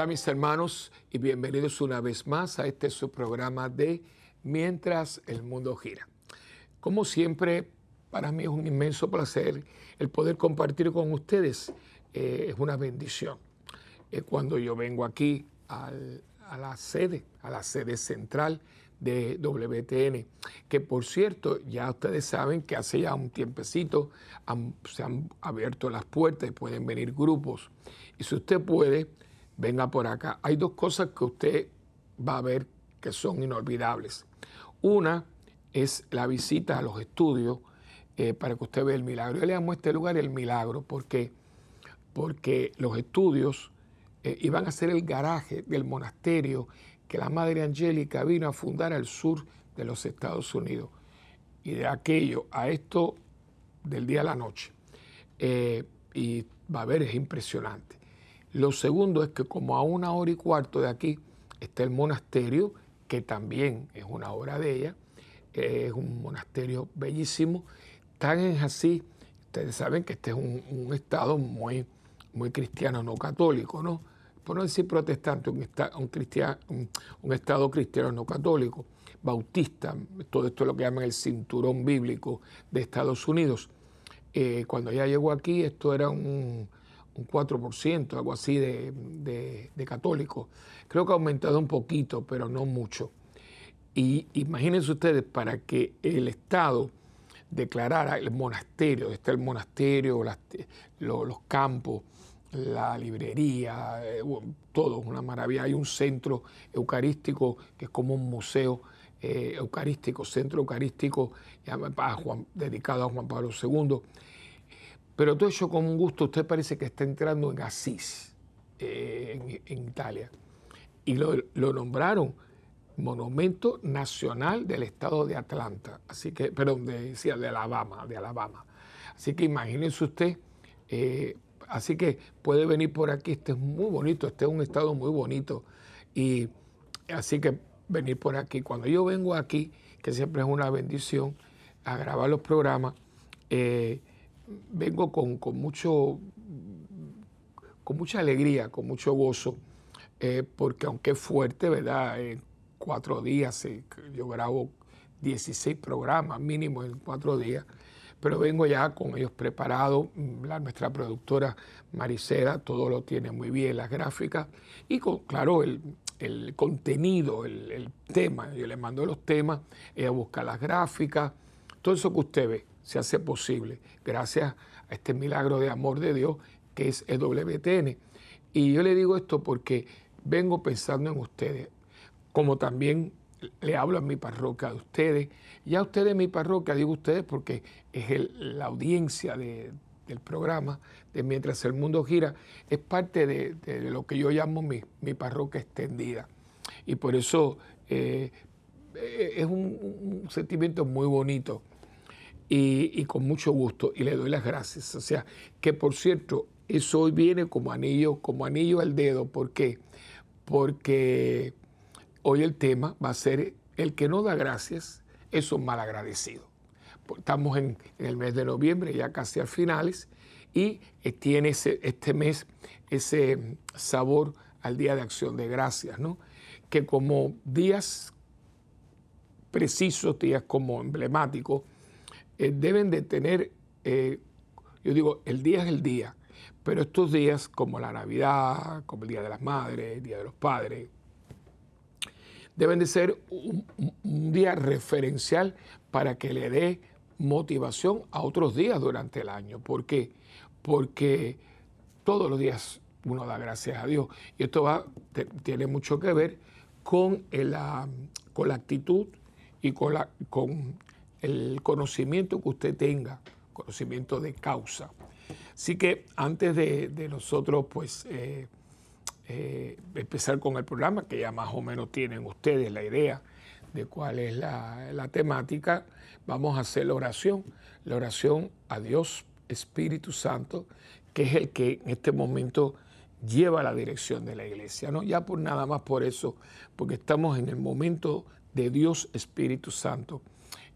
Hola mis hermanos y bienvenidos una vez más a este su programa de Mientras el mundo gira. Como siempre, para mí es un inmenso placer el poder compartir con ustedes. Eh, es una bendición. Eh, cuando yo vengo aquí a la sede, a la sede central de WTN, que por cierto, ya ustedes saben que hace ya un tiempecito se han abierto las puertas y pueden venir grupos. Y si usted puede, venga por acá. Hay dos cosas que usted va a ver que son inolvidables. Una es la visita a los estudios eh, para que usted vea el milagro. Yo le llamo este lugar el milagro porque, porque los estudios eh, iban a ser el garaje del monasterio que la Madre Angélica vino a fundar al sur de los Estados Unidos. Y de aquello a esto del día a la noche. Eh, y va a ver, es impresionante. Lo segundo es que como a una hora y cuarto de aquí está el monasterio, que también es una obra de ella, es un monasterio bellísimo, tan es así, ustedes saben que este es un, estado muy, muy cristiano, no católico, ¿no? Por no decir protestante, un, un, estado cristiano no católico, bautista, todo esto es lo que llaman el cinturón bíblico de Estados Unidos. Eh, cuando ella llegó aquí, esto era un, un 4%, algo así de, de, católicos. Creo que ha aumentado un poquito, pero no mucho. Y imagínense ustedes, para que el Estado declarara el monasterio, está el monasterio, los, campos, la librería, eh, todo es una maravilla. Hay un centro eucarístico que es como un museo eh, eucarístico, centro eucarístico dedicado a Juan Pablo II pero todo eso con un gusto, usted parece que está entrando en Asís, eh, en, Italia. Y lo, nombraron Monumento Nacional del Estado de Atlanta, así que, perdón, de, de Alabama, de Alabama. Así que imagínense usted, eh, así que puede venir por aquí, este es muy bonito, este es un estado muy bonito. Y así que venir por aquí. Cuando yo vengo aquí, que siempre es una bendición, a grabar los programas, eh, vengo con, mucho, con mucha alegría, con mucho gozo, eh, porque aunque es fuerte, ¿verdad? En cuatro días yo grabo 16 programas mínimo en cuatro días, pero vengo ya con ellos preparados. La, nuestra productora Maricela todo lo tiene muy bien, las gráficas, y con, claro, el, contenido, el, el, tema. Yo le mando los temas, ella busca las gráficas, todo eso que usted ve se hace posible gracias a este milagro de amor de Dios que es el WTN. Y yo le digo esto porque vengo pensando en ustedes, como también le hablo a mi parroquia de ustedes, y a ustedes mi parroquia, digo ustedes porque es la audiencia del programa de Mientras el Mundo Gira, es parte de, lo que yo llamo mi, parroquia extendida. Y por eso eh, es un sentimiento muy bonito y, con mucho gusto y le doy las gracias. O sea, que por cierto, eso hoy viene como anillo, como anillo al dedo. ¿Por qué? Porque hoy el tema va a ser el que no da gracias es un mal agradecido. Estamos en, el mes de noviembre, ya casi al finales, y tiene este mes ese sabor al Día de Acción de Gracias, ¿no? Que como días precisos, días como emblemáticos, eh, deben de tener, eh, yo digo, el día es el día, pero estos días como la Navidad, como el Día de las Madres, el Día de los Padres, deben de ser un, día referencial para que le dé motivación a otros días durante el año. ¿Por qué? Porque todos los días uno da gracias a Dios. Y esto va, tiene mucho que ver con, la, con la actitud y con, la, con el conocimiento que usted tenga, conocimiento de causa. Así que antes de, nosotros pues eh, eh, empezar con el programa, que ya más o menos tienen ustedes la idea de cuál es la, la temática, vamos a hacer la oración, la oración a Dios Espíritu Santo, que es el que en este momento lleva la dirección de la iglesia, ¿no? Ya por nada más por eso, porque estamos en el momento de Dios Espíritu Santo.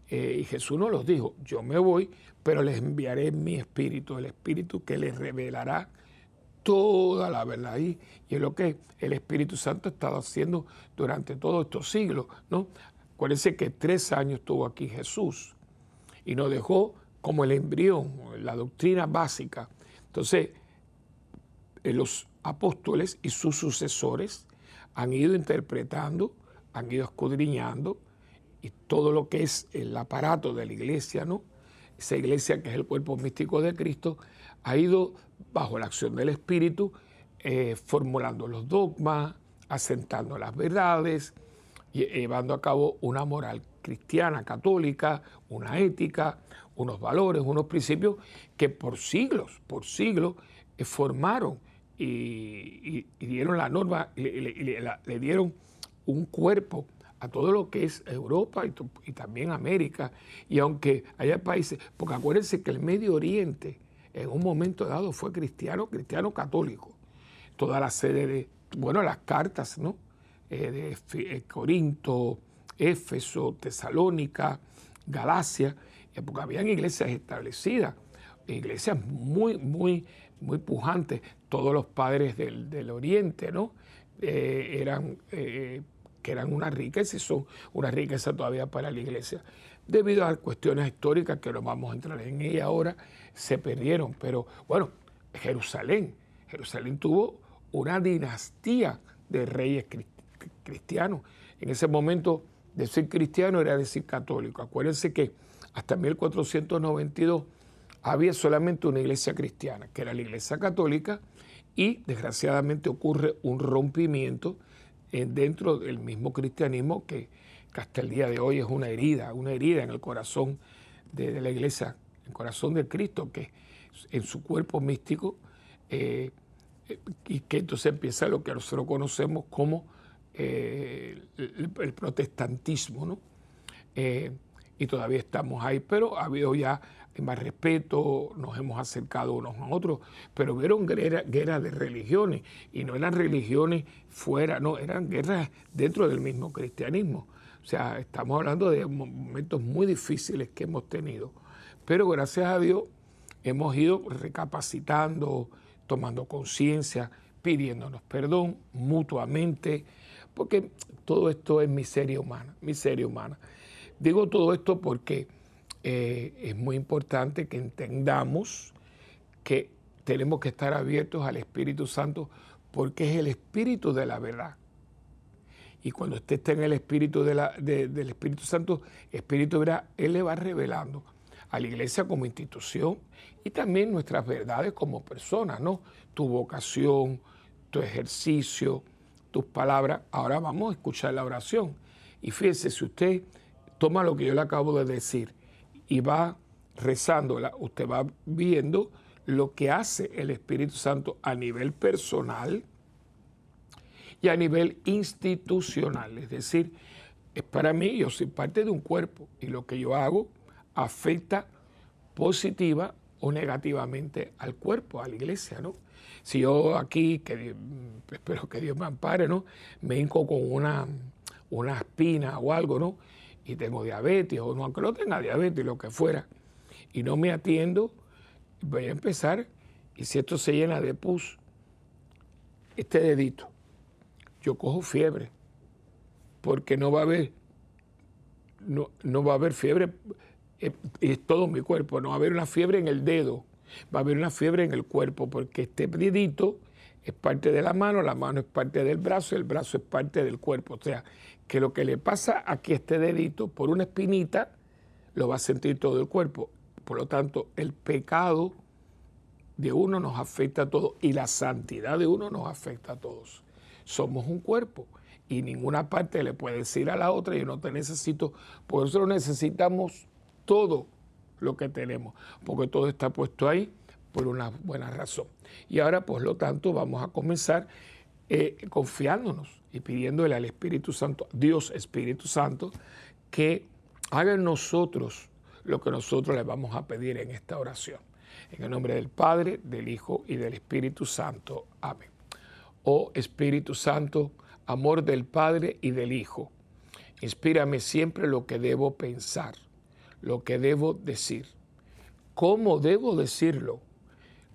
Eh, y Jesús nos los dijo, yo me voy, pero les enviaré mi espíritu, el espíritu que les revelará toda la verdad ahí. Y es lo que el Espíritu Santo ha estado haciendo durante todos estos siglos, ¿no? Acuérdense que tres años estuvo aquí Jesús y nos dejó como el embrión, la doctrina básica. Entonces, eh, los apóstoles y sus sucesores han ido interpretando, han ido escudriñando y todo lo que es el aparato de la iglesia, ¿no? Esa iglesia que es el cuerpo místico de Cristo, ha ido bajo la acción del Espíritu eh, formulando los dogmas, asentando las verdades, y llevando a cabo una moral cristiana, católica, una ética, unos valores, unos principios que por siglos, por siglos, eh, formaron y, dieron la norma, le, dieron un cuerpo a todo lo que es Europa y, también América. Y aunque haya países, porque acuérdense que el Medio Oriente en un momento dado fue cristiano, cristiano católico. Toda la sede de, bueno, las cartas, ¿no? Eh, de eh, Corinto, Éfeso, Tesalónica, Galacia, porque habían iglesias establecidas, iglesias muy, muy, muy pujantes. Todos los padres del, Oriente, ¿no? Eh, eran, que eran una riqueza y son una riqueza todavía para la iglesia. Debido a cuestiones históricas que no vamos a entrar en ella ahora, se perdieron. Pero bueno, Jerusalén, Jerusalén tuvo una dinastía de reyes cristianos. En ese momento, decir cristiano era decir católico. Acuérdense que hasta 1492 había solamente una iglesia cristiana, que era la iglesia católica, y desgraciadamente ocurre un rompimiento dentro del mismo cristianismo que, hasta el día de hoy es una herida, una herida en el corazón de, la iglesia, en el corazón de Cristo, que en su cuerpo místico, eh, y que entonces empieza lo que nosotros conocemos como eh, el, protestantismo, ¿no? Eh, y todavía estamos ahí, pero ha habido ya más respeto, nos hemos acercado unos a otros, pero vieron guerras guerra de religiones, y no eran religiones fuera, no, eran guerras dentro del mismo cristianismo. O sea, estamos hablando de momentos muy difíciles que hemos tenido, pero gracias a Dios hemos ido recapacitando, tomando conciencia, pidiéndonos perdón mutuamente, porque todo esto es miseria humana, miseria humana. Digo todo esto porque eh, es muy importante que entendamos que tenemos que estar abiertos al Espíritu Santo porque es el Espíritu de la verdad. Y cuando usted esté en el Espíritu del Espíritu Santo, Espíritu de verdad, Él le va revelando a la iglesia como institución y también nuestras verdades como personas, ¿no? Tu vocación, tu ejercicio, tus palabras. Ahora vamos a escuchar la oración. Y fíjese, si usted toma lo que yo le acabo de decir y va rezándola, usted va viendo lo que hace el Espíritu Santo a nivel personal y a nivel institucional. Es decir, es para mí, yo soy parte de un cuerpo y lo que yo hago afecta positiva o negativamente al cuerpo, a la iglesia, ¿no? Si yo aquí, que espero que Dios me ampare, ¿no? Me hinco con una, una espina o algo, ¿no? Y tengo diabetes, o no, aunque no tenga diabetes, lo que fuera, y no me atiendo, voy a empezar, y si esto se llena de pus, este dedito, yo cojo fiebre, porque no va a haber, no, no va a fiebre eh, es todo mi cuerpo, no va a haber una fiebre en el dedo, va a haber una fiebre en el cuerpo, porque este dedito es parte de la mano, la mano es parte del brazo, el brazo es parte del cuerpo. O sea, que lo que le pasa aquí a este dedito por una espinita, lo va a sentir todo el cuerpo. Por lo tanto, el pecado de uno nos afecta a todos y la santidad de uno nos afecta a todos. Somos un cuerpo y ninguna parte le puede decir a la otra, yo no te necesito, por eso necesitamos todo lo que tenemos, porque todo está puesto ahí por una buena razón. Y ahora, por lo tanto, vamos a comenzar eh, confiándonos y pidiéndole al Espíritu Santo, Dios Espíritu Santo, que haga en nosotros lo que nosotros le vamos a pedir en esta oración. En el nombre del Padre, del Hijo y del Espíritu Santo. Amén. Oh Espíritu Santo, amor del Padre y del Hijo, inspírame siempre lo que debo pensar lo que debo decir, cómo debo decirlo,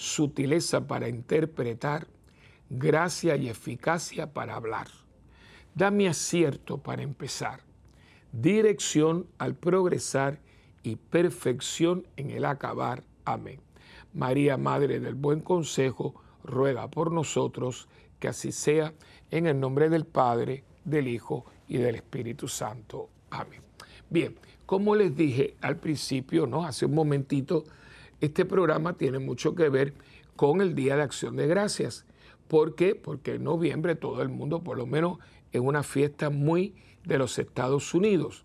sutileza para interpretar, gracia y eficacia para hablar. Dame acierto para empezar, dirección al progresar y perfección en el acabar. Amén. María, Madre del Buen Consejo, ruega por nosotros que así sea, en el nombre del Padre, del Hijo y del Espíritu Santo. Amén. Bien, como les dije al principio, ¿no? Hace un momentito, este programa tiene mucho que ver con el Día de Acción de Gracias. ¿Por qué? Porque en noviembre todo el mundo, por lo menos, es una fiesta muy de los Estados Unidos.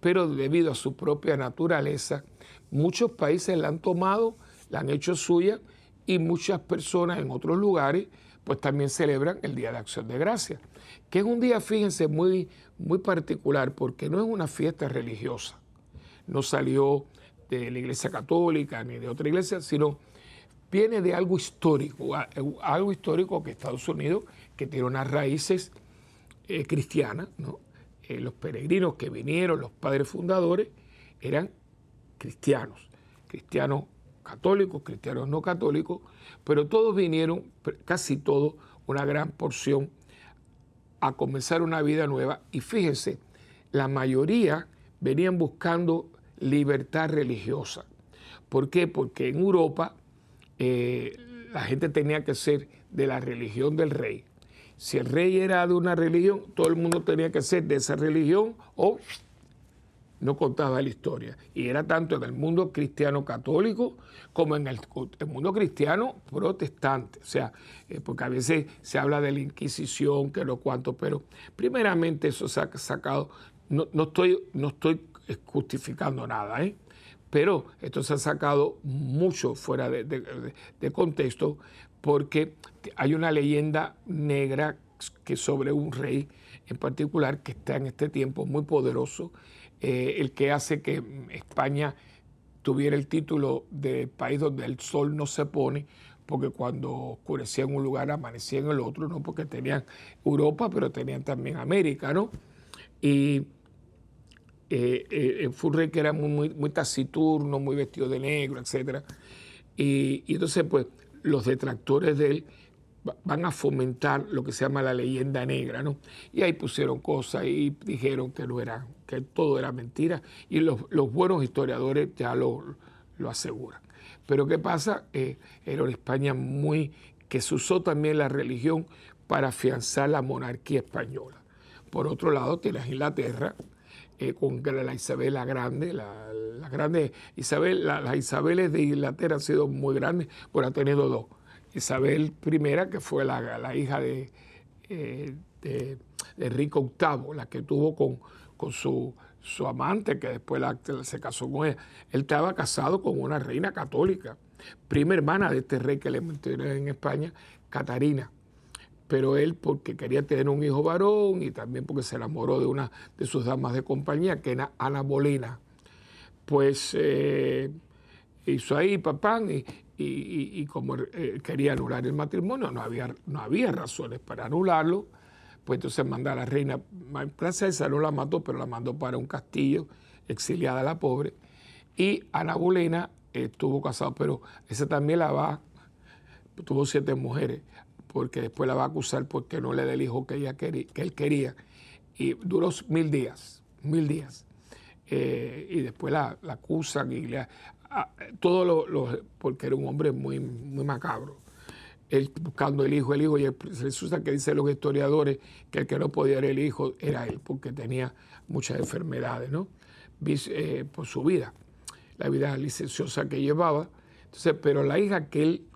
Pero debido a su propia naturaleza, muchos países la han tomado, la han hecho suya y muchas personas en otros lugares pues también celebran el Día de Acción de Gracias, que es un día, fíjense, muy, muy particular porque no es una fiesta religiosa, no salió de la Iglesia Católica ni de otra iglesia, sino viene de algo histórico, algo histórico que Estados Unidos, que tiene unas raíces eh, cristianas. Eh, los peregrinos que vinieron, los padres fundadores, eran cristianos, cristianos católicos, cristianos no católicos, pero todos vinieron, casi todos, una gran porción, a comenzar una vida nueva. Y fíjense, la mayoría venían buscando libertad religiosa. ¿Por qué? Porque en Europa eh, la gente tenía que ser de la religión del rey. Si el rey era de una religión, todo el mundo tenía que ser de esa religión o no contaba la historia. Y era tanto en el mundo cristiano católico como en el, mundo cristiano protestante. O sea, eh, porque a veces se habla de la Inquisición, que no cuánto, pero primeramente eso se ha sacado, no, estoy, no estoy justificando nada, ¿eh? pero esto se ha sacado mucho fuera de, contexto porque hay una leyenda negra que sobre un rey en particular que está en este tiempo muy poderoso eh, el que hace que España tuviera el título de país donde el sol no se pone, porque cuando oscurecía en un lugar amanecía en el otro, ¿no? porque tenían Europa, pero tenían también América, ¿no? Y eh, eh, que era muy, taciturno, muy vestido de negro, etc. Y, y entonces, pues, los detractores de él van a fomentar lo que se llama la leyenda negra, ¿no? Y ahí pusieron cosas y dijeron que no era, que todo era mentira, y los, buenos historiadores ya lo, lo, aseguran. Pero ¿qué pasa? Eh, era una España muy, que se usó también la religión para afianzar la monarquía española. Por otro lado, tienes Inglaterra, eh, con la Isabel la Grande, la, grande Isabel, las Isabeles de Inglaterra han sido muy grandes, bueno, ha tenido dos Isabel I, que fue la, hija de, eh, Enrique VIII, la que tuvo con, con su, su, amante, que después se casó con ella. Él estaba casado con una reina católica, prima hermana de este rey que le mencioné en España, Catarina. Pero él, porque quería tener un hijo varón y también porque se enamoró de una de sus damas de compañía, que era Ana Bolena, pues eh, hizo ahí papá y, y, como eh, quería anular el matrimonio, no había, no había razones para anularlo, pues entonces manda a la reina, esa no la mató, pero la mandó para un castillo, exiliada la pobre, y Ana Bolena estuvo casada, pero esa también la va, tuvo siete mujeres, porque después la va a acusar porque no le da el hijo que, ella quería, que él quería, y duró mil días, mil días. Eh, y después la, acusan y le, todo lo, porque era un hombre muy, muy macabro. Él buscando el hijo, el hijo, y resulta que dicen los historiadores que el que no podía ser el hijo era él, porque tenía muchas enfermedades, ¿no? Eh, por su vida, la vida licenciosa que llevaba. Entonces, pero la hija que él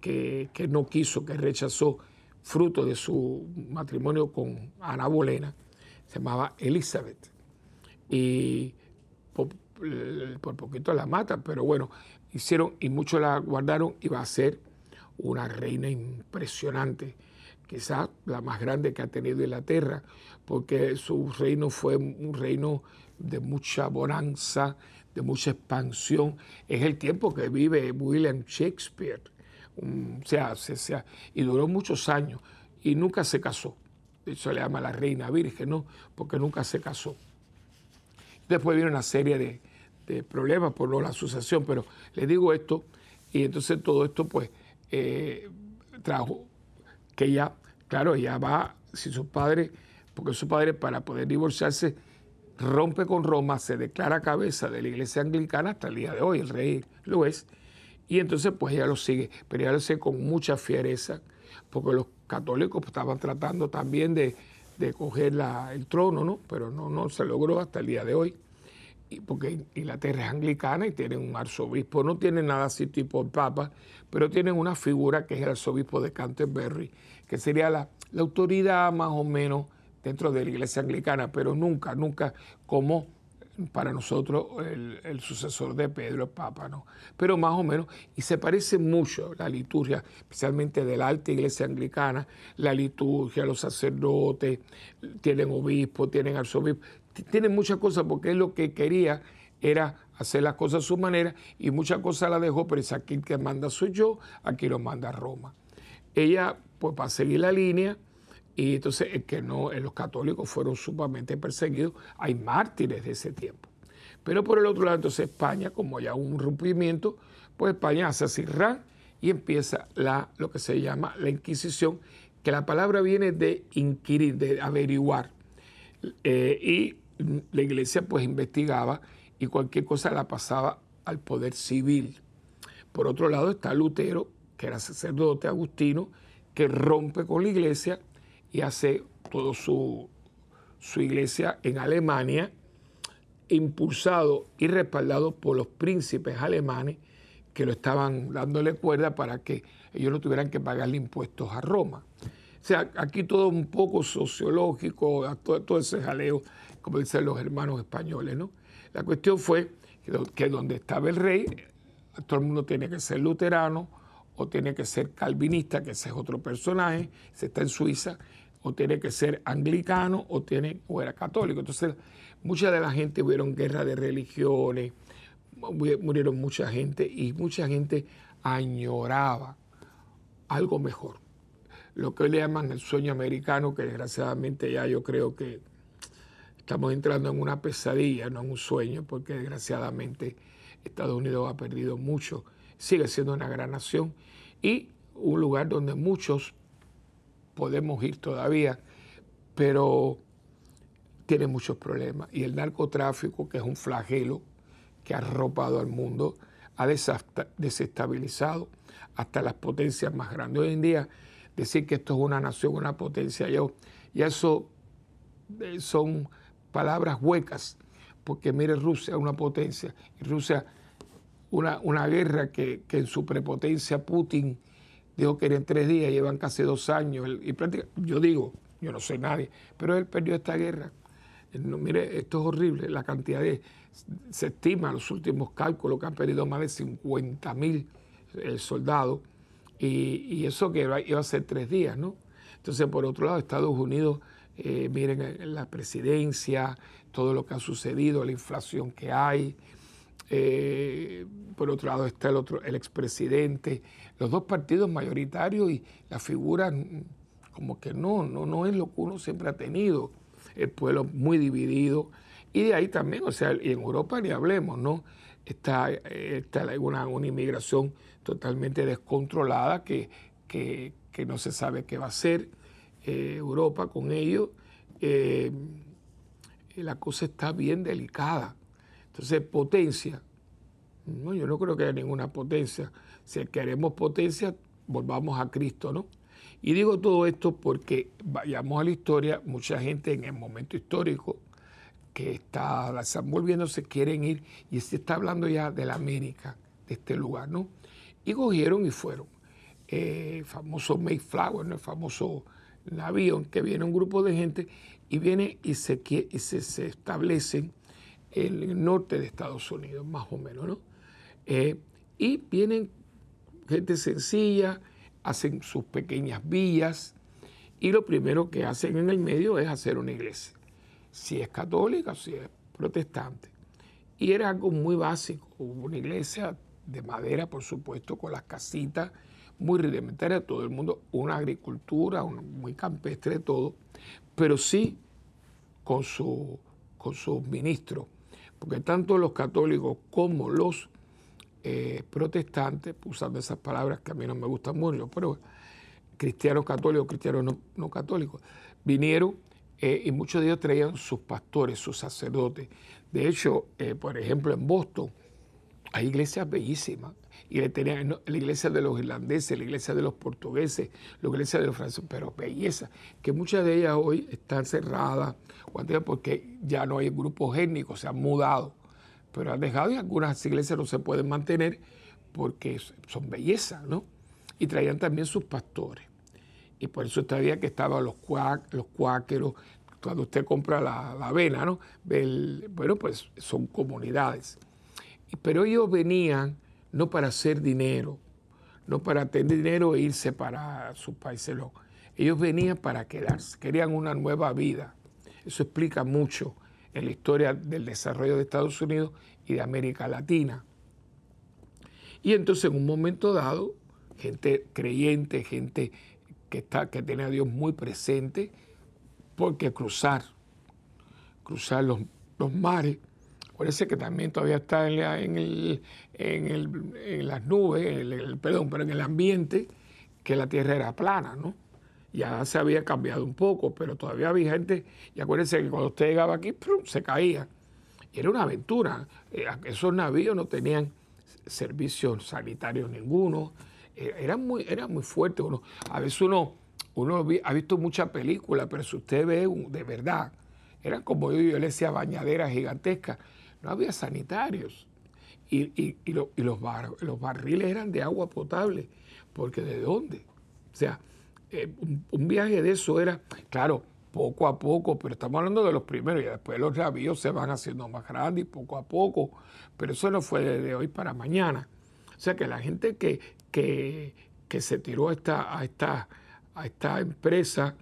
que, no quiso, que rechazó, fruto de su matrimonio con Ana Bolena, se llamaba Elizabeth. Y por poquito la matan, pero bueno, hicieron y muchos la guardaron y va a ser una reina impresionante quizás la más grande que ha tenido Inglaterra, porque su reino fue un reino de mucha bonanza, de mucha expansión. Es el tiempo que vive William Shakespeare, o sea, sea, y duró muchos años y nunca se casó. Eso le llama la reina virgen, ¿no? Porque nunca se casó. Después viene una serie de, problemas por no la sucesión, pero le digo esto, y entonces todo esto, pues, eh, trajo que ella, claro, ella va, si su padre, porque su padre para poder divorciarse, rompe con Roma, se declara cabeza de la iglesia anglicana hasta el día de hoy, el rey lo es, y entonces pues ella lo sigue, pero ella lo sigue con mucha fiereza, porque los católicos estaban tratando también de, coger el trono, ¿no? Pero no, no se logró hasta el día de hoy porque Inglaterra es anglicana y tienen un arzobispo, no tienen nada así tipo papa, pero tienen una figura que es el arzobispo de Canterbury, que sería la, autoridad más o menos dentro de la iglesia anglicana, pero nunca, nunca como para nosotros el, sucesor de Pedro, el Papa, ¿no? Pero más o menos, y se parece mucho la liturgia, especialmente de la alta iglesia anglicana, la liturgia, los sacerdotes, tienen obispo, tienen arzobispo, tiene muchas cosas porque él lo que quería era hacer las cosas a su manera y muchas cosas la dejó, pero es aquí que manda soy yo, aquí lo manda Roma. Ella, pues para seguir la línea, y entonces es que no, los católicos fueron sumamente perseguidos, hay mártires de ese tiempo. Pero por el otro lado, entonces España, como ya un rompimiento, pues España hace así y empieza la, lo que se llama la Inquisición, que la palabra viene de inquirir, de averiguar. Eh, y la iglesia pues investigaba y cualquier cosa la pasaba al poder civil. Por otro lado está Lutero, que era sacerdote agustino, que rompe con la iglesia y hace toda su, su iglesia en Alemania, impulsado y respaldado por los príncipes alemanes que lo estaban dándole cuerda para que ellos no tuvieran que pagarle impuestos a Roma. O sea, aquí todo un poco sociológico, todo, todo ese jaleo como dicen los hermanos españoles, ¿no? La cuestión fue que, donde estaba el rey, todo el mundo tiene que ser luterano o tiene que ser calvinista, que ese es otro personaje, se está en Suiza, o tiene que ser anglicano o, tiene, o era católico. Entonces, mucha de la gente hubieron guerra de religiones, murieron mucha gente y mucha gente añoraba algo mejor. Lo que hoy le llaman el sueño americano, que desgraciadamente ya yo creo que Estamos entrando en una pesadilla, no en un sueño, porque desgraciadamente Estados Unidos ha perdido mucho. Sigue siendo una gran nación y un lugar donde muchos podemos ir todavía, pero tiene muchos problemas. Y el narcotráfico, que es un flagelo que ha arropado al mundo, ha desestabilizado hasta las potencias más grandes. Hoy en día, decir que esto es una nación, una potencia, ya, ya eso eh, son palabras huecas, porque mire Rusia, una potencia, y Rusia, una guerra que, en su prepotencia Putin dijo que era en tres días, llevan casi dos años, y yo digo, yo no sé nadie, pero él perdió esta guerra. mire, esto es horrible, la cantidad de, se estima los últimos cálculos que han perdido más de 50 mil eh, soldados, y, eso que iba, iba a ser tres días, ¿no? Entonces, por otro lado, Estados Unidos eh, miren eh, la presidencia, todo lo que ha sucedido, la inflación que hay. Por otro lado está el otro, el expresidente, los dos partidos mayoritarios y la figura mm, como que no, no, no es lo que uno siempre ha tenido. El pueblo muy dividido. Y de ahí también, o sea, y en Europa ni hablemos, ¿no? Está, está una, una, inmigración totalmente descontrolada que, que, que no se sabe qué va a hacer. Eh, Europa con ellos, eh, la cosa está bien delicada. Entonces, potencia. No, yo no creo que haya ninguna potencia. Si queremos potencia, volvamos a Cristo, ¿no? Y digo todo esto porque vayamos a la historia, mucha gente en el momento histórico que está, la están volviendo, se quieren ir, y se está hablando ya de la América, de este lugar, ¿no? Y cogieron y fueron. Eh, famoso Mayflower, ¿no? el famoso avión que viene un grupo de gente y viene y se, y se, establecen en el norte de Estados Unidos, más o menos, ¿no? Eh, y vienen gente sencilla, hacen sus pequeñas villas y lo primero que hacen en el medio es hacer una iglesia, si es católica o si es protestante. Y era algo muy básico, una iglesia de madera, por supuesto, con las casitas muy rudimentarias, todo el mundo, una agricultura muy campestre todo, pero sí con, su, con sus ministros, porque tanto los católicos como los eh, protestantes, usando esas palabras que a mí no me gustan mucho, pero cristianos católicos, cristianos no, católicos, vinieron eh, y muchos de ellos traían sus pastores, sus sacerdotes. De hecho, eh, por ejemplo, en Boston hay iglesias bellísimas. Y le tenían la iglesia de los irlandeses, la iglesia de los portugueses, la iglesia de los franceses, pero belleza, que muchas de ellas hoy están cerradas, porque ya no hay grupos étnicos, se han mudado pero han dejado y algunas iglesias no se pueden mantener porque son bellezas, ¿no? Y traían también sus pastores. Y por eso todavía que estaban los, los cuáqueros, cuando usted compra la, avena, ¿no? bueno, pues son comunidades. Pero ellos venían no para hacer dinero, no para tener dinero e irse para sus países, no. Ellos venían para quedarse, querían una nueva vida. Eso explica mucho en la historia del desarrollo de Estados Unidos y de América Latina. Y entonces en un momento dado, gente creyente, gente que, está, que tiene a Dios muy presente, porque cruzar, cruzar los, mares, parece que también todavía está en, el, en, las nubes, el, perdón, pero en el ambiente, que la tierra era plana, ¿no? Ya se había cambiado un poco, pero todavía había gente, y acuérdense que cuando usted llegaba aquí, se caía. Y era una aventura. Eh, esos navíos no tenían servicios sanitarios ninguno. Eh, eran muy, era muy fuertes. Uno, a veces uno, uno ha visto muchas películas, pero si usted ve de verdad, eran como yo, yo le decía, bañaderas gigantescas. No había sanitarios. Y, los, los barriles eran de agua potable. Porque ¿de dónde? O sea, eh, un, viaje de eso era, claro, poco a poco, pero estamos hablando de los primeros y después los navíos se van haciendo más grandes poco a poco, pero eso no fue de hoy para mañana. O sea que la gente que, que, se tiró a esta, a, esta, a esta empresa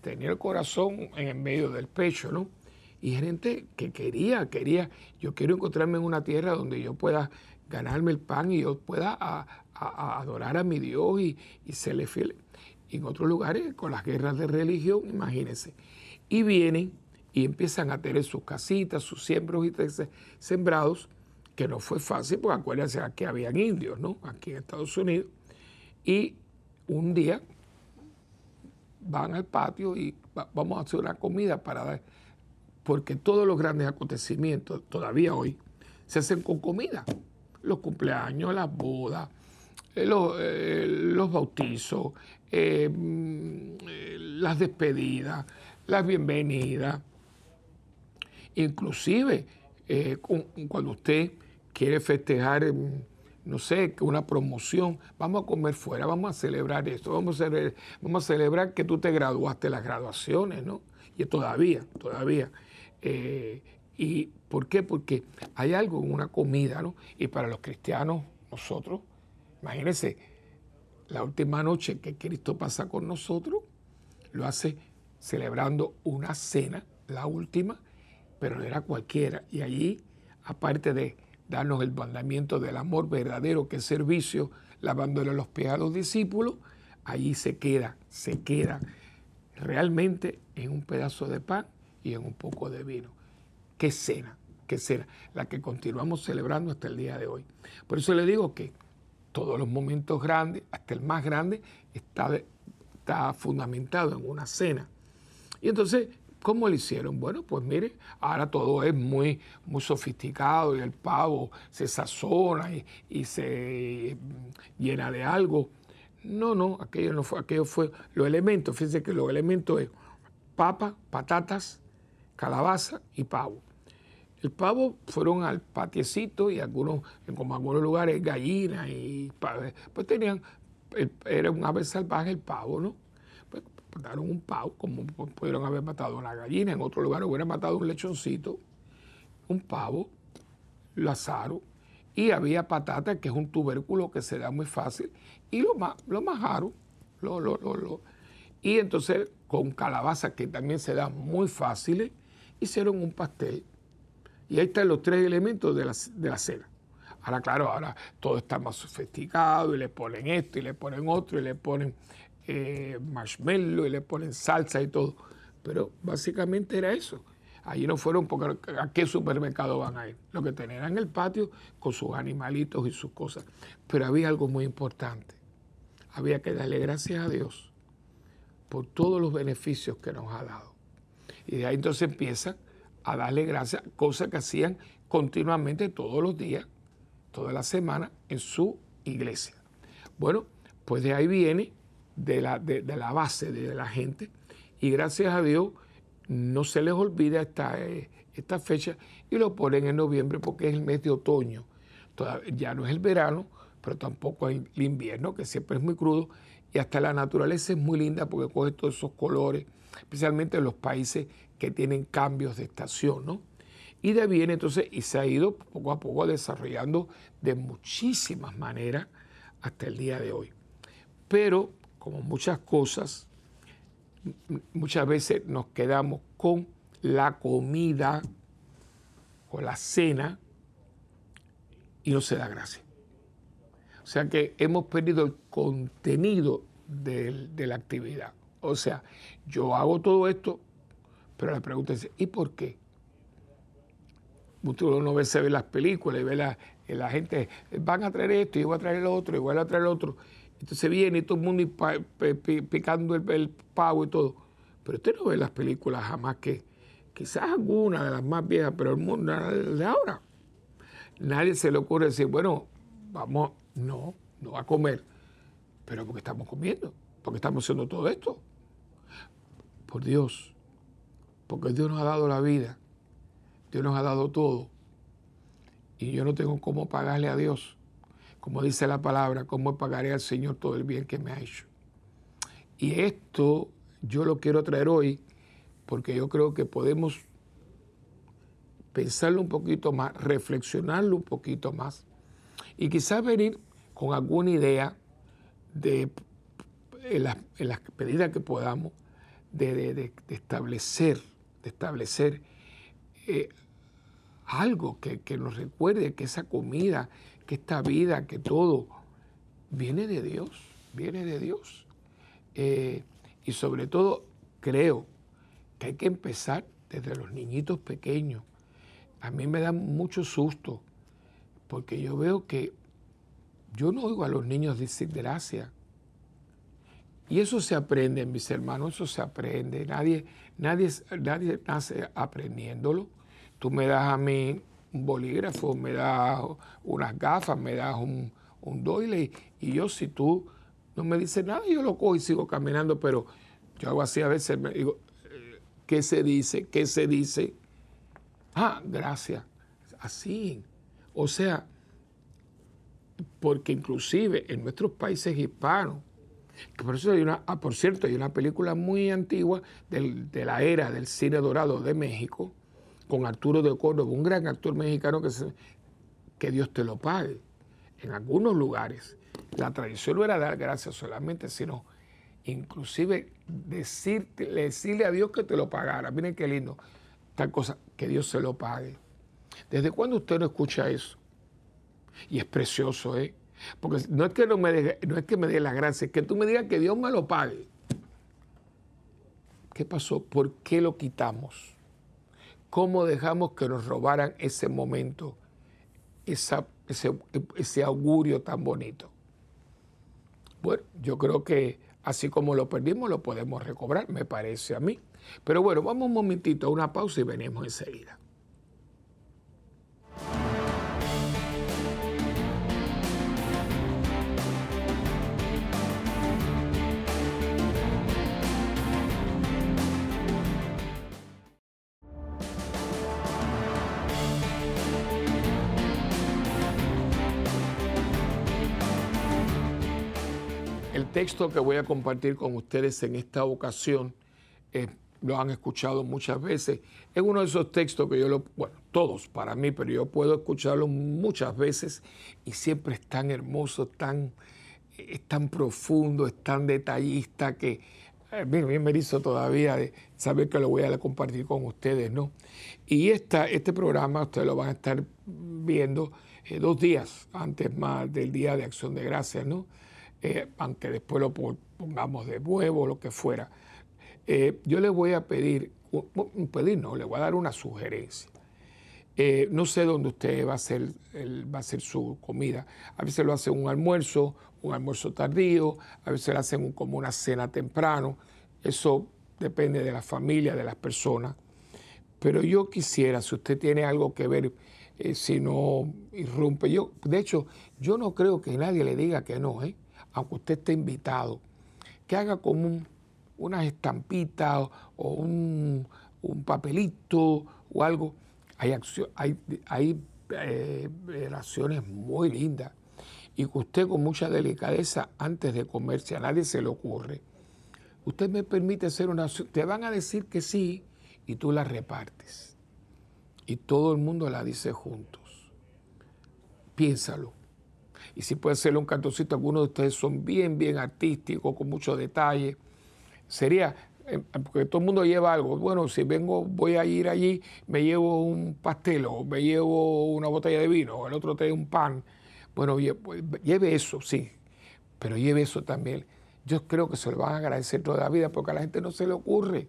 tenía el corazón en el medio del pecho, ¿no? Y gente que quería, quería, yo quiero encontrarme en una tierra donde yo pueda ganarme el pan y yo pueda adorar a mi Dios y, y serle fiel en otros lugares con las guerras de religión, imagínense. Y vienen y empiezan a tener sus casitas, sus siembros y sembrados, que no fue fácil, porque acuérdense que habían indios, ¿no? Aquí en Estados Unidos. Y un día van al patio y vamos a hacer una comida para dar, porque todos los grandes acontecimientos, todavía hoy, se hacen con comida. Los cumpleaños, las bodas, eh, eh, los, bautizos, eh, las despedidas, las bienvenidas. Inclusive cuando usted quiere festejar, no sé, una promoción, vamos a comer fuera, vamos a celebrar esto, vamos a celebrar, vamos a celebrar que tú te graduaste las graduaciones, ¿no? Y todavía, todavía. ¿Y por qué? Porque hay algo en una comida, ¿no? Y para los cristianos, nosotros, Imagínense, la última noche que Cristo pasa con nosotros, lo hace celebrando una cena, la última, pero no era cualquiera. Y allí, aparte de darnos el mandamiento del amor verdadero, que es servicio, lavándole los pies a los discípulos, allí se queda, se queda realmente en un pedazo de pan y en un poco de vino. ¿Qué cena? ¿Qué cena? La que continuamos celebrando hasta el día de hoy. Por eso le digo que todos los momentos grandes, hasta el más grande, está, está fundamentado en una cena. Y entonces, ¿cómo lo hicieron? Bueno, pues mire, ahora todo es muy, muy sofisticado y el pavo se sazona y, se llena de algo. No, no, aquello no fue, aquello fue los elementos. Fíjense que los elementos es papa, patatas, calabaza y pavo. El pavo fueron al patiecito y algunos, como algunos lugares, gallinas y pues tenían, era un ave salvaje el pavo, ¿no? Pues mataron un pavo, como pudieron haber matado una gallina, en otro lugar hubieran matado un lechoncito, un pavo, lazaro, y había patata, que es un tubérculo que se da muy fácil, y lo, lo majaron, lo, lo, lo, lo. Y entonces con calabaza que también se da muy fáciles, hicieron un pastel. Y ahí están los tres elementos de la, de la cena. Ahora, claro, ahora todo está más sofisticado y le ponen esto y le ponen otro y le ponen eh, marshmallow y le ponen salsa y todo. Pero básicamente era eso. Allí no fueron porque a qué supermercado van a ir. Lo que tenían en el patio con sus animalitos y sus cosas. Pero había algo muy importante. Había que darle gracias a Dios por todos los beneficios que nos ha dado. Y de ahí entonces empiezan a darle gracias, cosas que hacían continuamente todos los días, toda la semana en su iglesia. Bueno, pues de ahí viene de la, de, la base de la gente y gracias a Dios no se les olvida esta, eh, esta fecha y lo ponen en noviembre porque es el mes de otoño. ya no es el verano, pero tampoco es el invierno, que siempre es muy crudo, y hasta la naturaleza es muy linda porque coge todos esos colores, especialmente en los países que tienen cambios de estación, ¿no? Y de viene entonces, y se ha ido poco a poco desarrollando de muchísimas maneras hasta el día de hoy. Pero, como muchas cosas, muchas veces nos quedamos con la comida o la cena y no se da gracia. O sea que hemos perdido el contenido de, la actividad. O sea, yo hago todo esto, pero la pregunta es, ¿y por qué? Uno ve, se ve las películas y ve la, la gente, van a traer esto, y voy a traer el otro, y voy a traer el otro. Entonces viene y todo el mundo picando el, pavo y todo. Pero usted no ve las películas jamás que, quizás alguna de las más viejas, pero el mundo de ahora. Nadie se le ocurre decir, bueno, vamos, no, no a comer, pero porque estamos comiendo, porque estamos haciendo todo esto. Por Dios, porque Dios nos ha dado la vida, Dios nos ha dado todo, y yo no tengo cómo pagarle a Dios como dice la palabra, cómo pagaré al Señor todo el bien que me ha hecho. Y esto yo lo quiero traer hoy porque yo creo que podemos pensarlo un poquito más, reflexionarlo un poquito más y quizás venir con alguna idea de, en las, medidas que podamos, de, establecer, de establecer eh, algo que, que, nos recuerde que esa comida que esta vida, que todo, viene de Dios, viene de Dios. Eh, y sobre todo, creo que hay que empezar desde los niñitos pequeños. A mí me da mucho susto, porque yo veo que yo no oigo a los niños decir gracias. Y eso se aprende, mis hermanos, eso se aprende. Nadie, nadie, nadie nace aprendiéndolo. Tú me das a mí un bolígrafo, me das unas gafas, me das un, un y yo si tú no me dices nada, yo lo cojo y sigo caminando, pero yo hago así a veces, me digo, eh, ¿qué se dice? ¿Qué se dice? Ah, gracias. Así. O sea, porque inclusive en nuestros países hispanos, por eso hay una, ah, por cierto, hay una película muy antigua de la era del cine dorado de México, con Arturo de Córdoba, un gran actor mexicano que, que Dios te lo pague. En algunos lugares la tradición no era dar gracias solamente, sino inclusive decirte, decirle a Dios que te lo pagara. Miren qué lindo, tal cosa, que Dios se lo pague. ¿Desde cuándo usted no escucha eso? Y es precioso, ¿eh? Porque no es que, no me, no es que dé la gracia, es que tú me digas que Dios me lo pague. ¿Qué pasó? ¿Por qué lo quitamos? ¿Cómo dejamos que nos robaran ese momento, ese, ese augurio tan bonito? Bueno, yo creo que así como lo perdimos, lo podemos recobrar, me parece a mí. Pero bueno, vamos un momentito a una pausa y venimos enseguida. Texto que voy a compartir con ustedes en esta ocasión, eh, lo han escuchado muchas veces, es uno de esos textos que yo lo, bueno, todos para mí, pero yo puedo escucharlo muchas veces y siempre es tan hermoso, tan, es tan profundo, es tan detallista que eh, bien, bien me hizo todavía de saber que lo voy a compartir con ustedes, ¿no? Y esta, este programa ustedes lo van a estar viendo eh, dos días antes más del Día de Acción de Gracias, ¿no? Eh, aunque después lo pongamos de nuevo, lo que fuera. yo les voy a pedir, pedir no, le voy a dar una sugerencia. no sé dónde usted va a hacer, va a hacer su comida. A veces lo hace un almuerzo, un almuerzo tardío, a veces lo hacen como una cena temprano. Eso depende de la familia, de las personas. Pero yo quisiera, si usted tiene algo que ver, eh, si no irrumpe, yo, de hecho, yo no creo que nadie le diga que no, ¿eh? Aunque usted esté invitado, que haga como unas estampitas o un, papelito o algo. Hay, hay, hay eh, acciones muy lindas y que usted con mucha delicadeza antes de comer, si a nadie se le ocurre, usted me permite hacer una... Te van a decir que sí y tú la repartes. Y todo el mundo la dice juntos. Piénsalo. Y si puede ser un cantoncito, algunos de ustedes son bien, bien artísticos, con mucho detalle. Sería, eh, porque todo el mundo lleva algo. Bueno, si vengo, voy a ir allí, me llevo un pastel o me llevo una botella de vino, el otro trae un pan bueno, pues, lleve eso, sí, pero lleve eso también. Yo creo que se lo van a agradecer toda la vida porque a la gente no se le ocurre.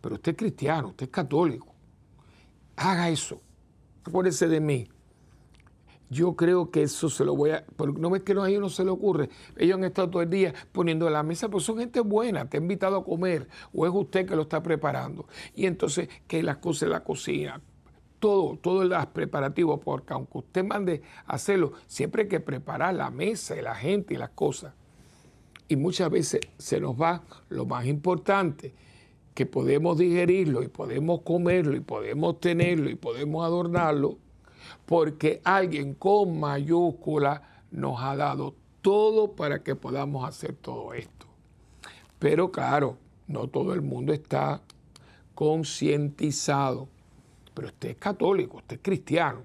Pero usted es cristiano, usted es católico. Haga eso. Acuérdese de mí. Yo creo que eso se lo voy a... No ves que a ellos no se le ocurre. Ellos han estado todo el día poniendo en la mesa, pues son gente buena, te ha invitado a comer, o es usted que lo está preparando. Y entonces que las cosas la cocina, todo, todo el preparativo, porque aunque usted mande a hacerlo, siempre hay que preparar la mesa y la gente y las cosas. Y muchas veces se nos va lo más importante, que podemos digerirlo y podemos comerlo y podemos tenerlo y podemos adornarlo, porque alguien con mayúscula nos ha dado todo para que podamos hacer todo esto. Pero claro, no todo el mundo está concientizado pero usted es católico, usted es cristiano.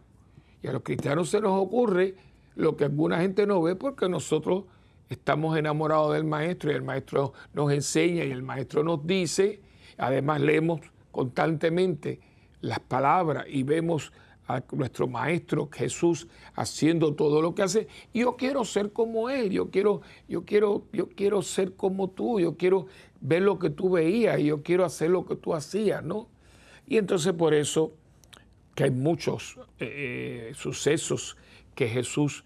Y a los cristianos se nos ocurre lo que alguna gente no ve porque nosotros estamos enamorados del maestro y el maestro nos enseña y el maestro nos dice, además leemos constantemente las palabras y vemos a nuestro maestro Jesús haciendo todo lo que hace. Yo quiero ser como él, yo quiero, yo quiero, yo quiero ser como tú, yo quiero ver lo que tú veías yo quiero hacer lo que tú hacías, ¿no? Y entonces por eso que hay muchos eh, eh, sucesos que Jesús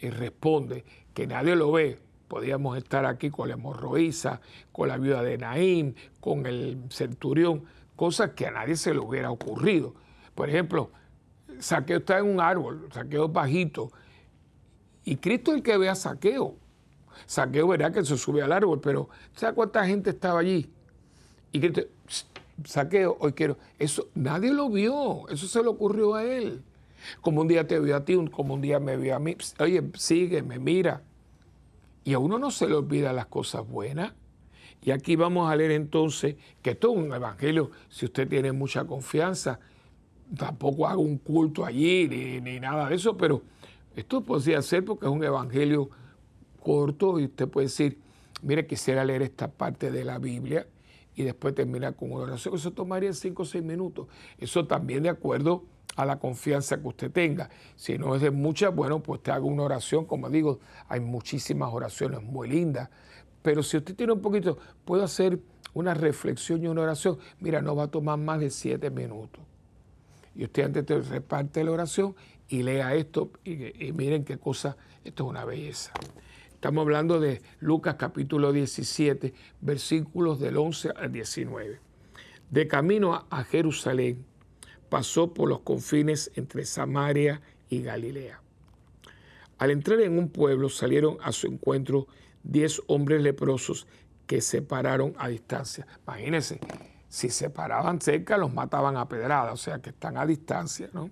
eh, responde, que nadie lo ve. Podríamos estar aquí con la hemorroísa, con la viuda de Naín, con el centurión, cosas que a nadie se le hubiera ocurrido. Por ejemplo, Saqueo está en un árbol, Saqueo bajito, y Cristo es el que ve a Saqueo. Saqueo verá que se sube al árbol, pero ¿sabe cuánta gente estaba allí? Y Cristo, saqueo, hoy quiero. Eso nadie lo vio, eso se le ocurrió a él. Como un día te vio a ti, como un día me vio a mí. Oye, sigue, me mira. Y a uno no se le olvida las cosas buenas. Y aquí vamos a leer entonces que esto es un evangelio, si usted tiene mucha confianza, tampoco haga un culto allí ni, ni nada de eso, pero esto podría ser porque es un evangelio corto y usted puede decir, mire, quisiera leer esta parte de la Biblia y después terminar con una oración. Eso tomaría 5 o 6 minutos. Eso también de acuerdo a la confianza que usted tenga. Si no es de mucha, bueno, pues te haga una oración. Como digo, hay muchísimas oraciones muy lindas. Pero si usted tiene un poquito, puedo hacer una reflexión y una oración. Mira, no va a tomar más de 7 minutos. Y usted antes te reparte la oración y lea esto y, y miren qué cosa, esto es una belleza. Estamos hablando de Lucas capítulo 17, versículos del 11 al 19. De camino a Jerusalén, pasó por los confines entre Samaria y Galilea. Al entrar en un pueblo salieron a su encuentro diez hombres leprosos que se pararon a distancia. Imagínense, si se paraban cerca los mataban a pedrada, o sea que están a distancia, ¿no?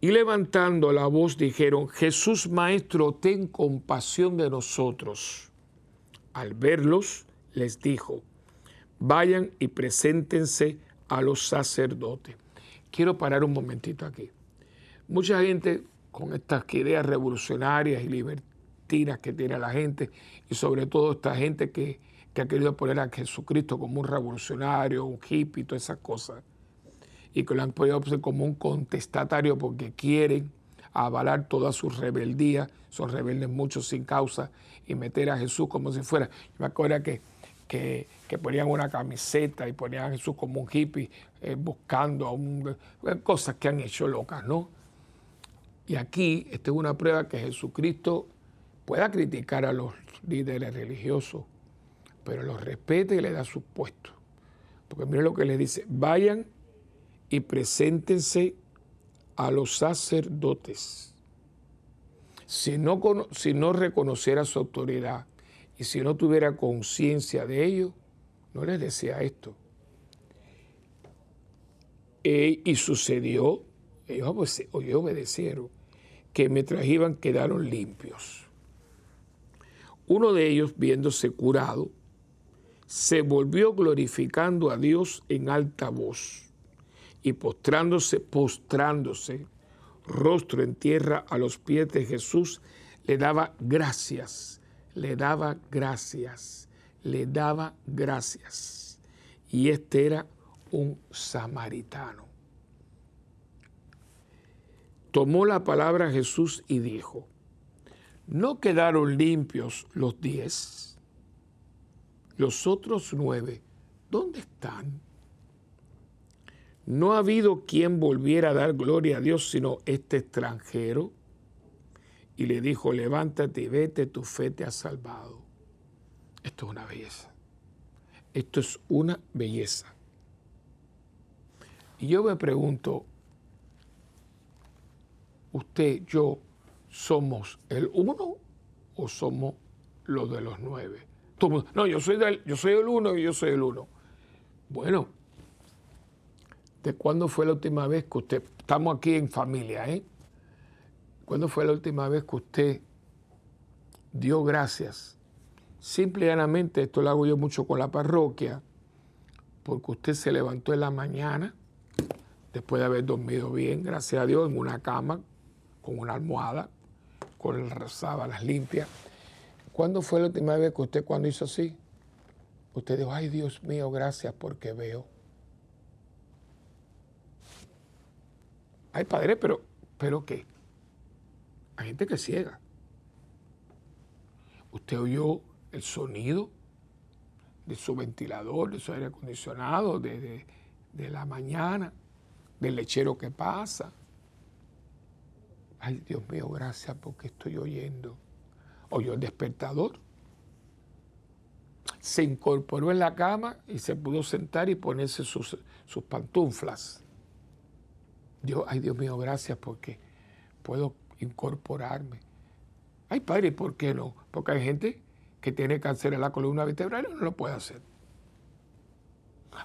Y levantando la voz dijeron, Jesús Maestro, ten compasión de nosotros. Al verlos, les dijo, vayan y preséntense a los sacerdotes. Quiero parar un momentito aquí. Mucha gente con estas ideas revolucionarias y libertinas que tiene la gente, y sobre todo esta gente que que ha querido poner a Jesucristo como un revolucionario, un hippie, todas esas cosas, y que lo han podido poner como un contestatario porque quieren avalar toda su rebeldía, son rebeldes muchos sin causa, y meter a Jesús como si fuera. Yo me acuerdo que, que, ponían una camiseta y ponían a Jesús como un hippie eh, buscando un, eh, cosas que han hecho locas, ¿no? Y aquí, esta es una prueba que Jesucristo pueda criticar a los líderes religiosos, pero los respeta y le da su puesto. Porque miren lo que le dice, vayan y preséntense a los sacerdotes. Si no, si no reconociera su autoridad y si no tuviera conciencia de ello, no les decía esto. E, y sucedió, ellos obedecieron, que mientras iban quedaron limpios. Uno de ellos, viéndose curado, se volvió glorificando a Dios en alta voz y postrándose, postrándose, rostro en tierra a los pies de Jesús, le daba gracias, le daba gracias, le daba gracias. Y este era un samaritano. Tomó la palabra Jesús y dijo, ¿no quedaron limpios los diez? Los otros nueve, ¿dónde están? No ha habido quien volviera a dar gloria a Dios sino este extranjero. Y le dijo, levántate y vete, tu fe te ha salvado. Esto es una belleza. Esto es una belleza. Y yo me pregunto, usted, yo, ¿somos el uno o somos los de los nueve? No, yo soy, yo soy el uno y yo soy el uno. Bueno, cuándo fue la última vez que usted, estamos aquí en familia, ¿eh? ¿Cuándo fue la última vez que usted dio gracias? Simple y llanamente, esto lo hago yo mucho con la parroquia, porque usted se levantó en la mañana, después de haber dormido bien, gracias a Dios, en una cama, con una almohada, con las sábanas limpias. ¿Cuándo fue la última vez que usted cuando hizo así? Usted dijo, ay Dios mío, gracias porque veo. Ay, padre, pero, ¿pero qué? Hay gente que ciega. Usted oyó el sonido de su ventilador, de su aire acondicionado, de, de la mañana, del lechero que pasa. Ay, Dios mío, gracias porque estoy oyendo. Oyó el despertador. Se incorporó en la cama y se pudo sentar y ponerse sus, sus pantuflas ay Dios mío, gracias porque puedo incorporarme. Ay Padre, ¿por qué no? Porque hay gente que tiene cáncer en la columna vertebral y no lo puede hacer.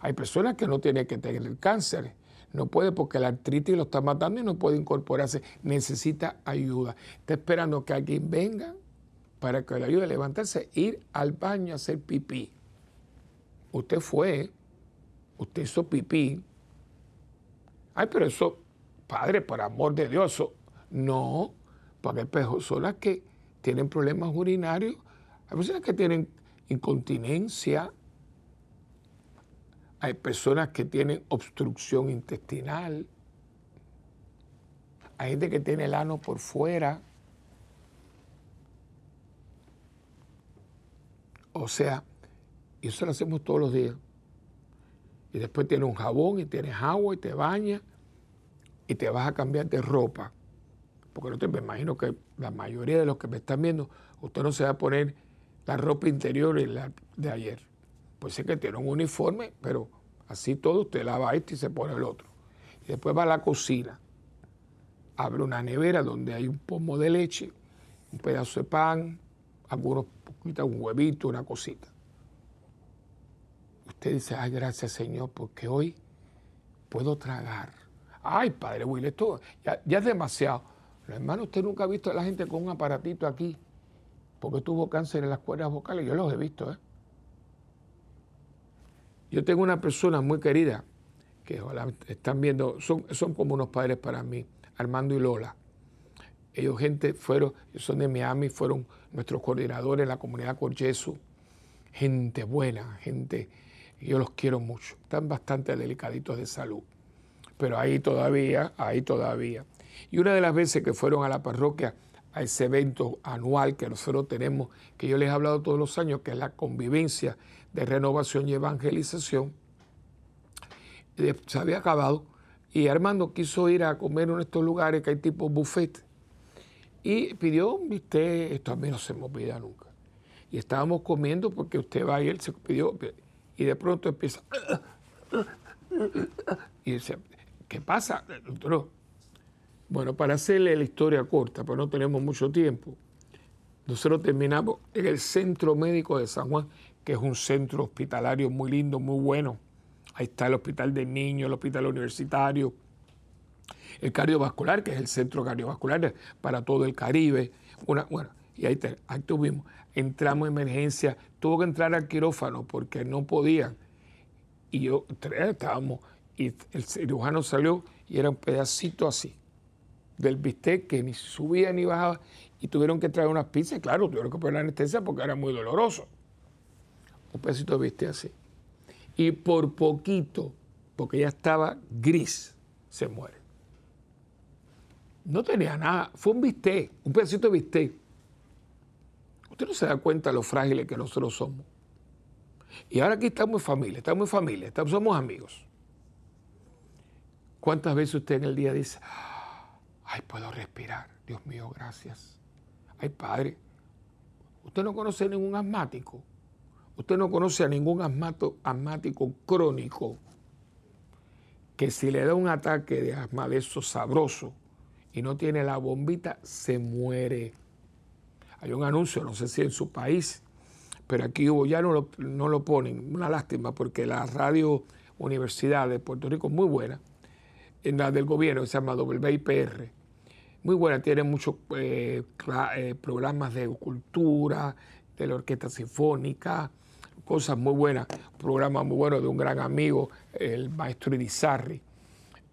Hay personas que no tienen que tener cáncer. No puede porque la artritis lo está matando y no puede incorporarse. Necesita ayuda. Está esperando que alguien venga para que le ayude a levantarse, ir al baño a hacer pipí. Usted fue, usted hizo pipí. Ay, pero eso Padre, por amor de Dios, no, porque hay personas que tienen problemas urinarios, hay personas que tienen incontinencia, hay personas que tienen obstrucción intestinal, hay gente que tiene el ano por fuera. O sea, y eso lo hacemos todos los días. Y después tienes un jabón y tienes agua y te bañas y te vas a cambiar de ropa, porque no te me imagino que la mayoría de los que me están viendo, usted no se va a poner la ropa interior de ayer. Pues sé que tiene un uniforme, pero así todo usted lava este y se pone el otro. Y después va a la cocina, abre una nevera donde hay un pomo de leche, un pedazo de pan, algunos poquitos, un huevito, una cosita. Usted dice, ay, gracias Señor, porque hoy puedo tragar Ay, padre Will, esto ya, es demasiado. hermano, usted nunca ha visto a la gente con un aparatito aquí, porque tuvo cáncer en las cuerdas vocales. Yo los he visto, ¿eh? Yo tengo una persona muy querida, que están viendo, son, son como unos padres para mí, Armando y Lola. Ellos, gente, fueron, son de Miami, fueron nuestros coordinadores la comunidad Corchesu. gente buena, gente, yo los quiero mucho, están bastante delicaditos de salud, pero ahí todavía, ahí todavía. Y una de las veces que fueron a la parroquia, a ese evento anual que nosotros tenemos, que yo les he hablado todos los años, que es la convivencia de renovación y evangelización, se había acabado y Armando quiso ir a comer en estos lugares que hay tipo buffet y pidió un bistec, esto a mí no se me olvida nunca. Y estábamos comiendo porque usted va y él se pidió y de pronto empieza y dice, ¿qué pasa? Bueno, para hacerle la historia corta, pero no tenemos mucho tiempo, nosotros terminamos en el Centro Médico de San Juan, que es un centro hospitalario muy lindo, muy bueno. Ahí está el Hospital de Niños, el Hospital Universitario, el cardiovascular, que es el centro cardiovascular para todo el Caribe. Una, bueno, y ahí, ahí tuvimos, entramos en emergencia, tuvo que entrar al quirófano porque no podían. Y yo, estábamos, y el cirujano salió y era un pedacito así del bistec que ni subía ni bajaba y tuvieron que traer unas pizzas. Claro, tuvieron que poner la anestesia porque era muy doloroso. Un pedacito de bistec así. Y por poquito, porque ya estaba gris, se muere. No tenía nada, fue un bistec, un pedacito de bistec. Usted no se da cuenta de lo frágiles que nosotros somos. Y ahora aquí estamos en familia, estamos en familia, estamos, somos amigos. ¿Cuántas veces usted en el día dice, ay, puedo respirar, Dios mío, gracias? Ay, Padre, usted no conoce a ningún asmático, usted no conoce a ningún asmático crónico que si le da un ataque de asma de eso sabroso y no tiene la bombita, se muere. Hay un anuncio, no sé si en su país, pero aquí hubo, ya no lo, ponen, una lástima, porque la radio Universidad de Puerto Rico es muy buena, en la del gobierno, se llama WIPR, muy buena, tiene muchos eh, eh, programas de cultura, de la Orquesta Sinfónica, cosas muy buenas, un programa muy bueno de un gran amigo, el maestro Irizarri,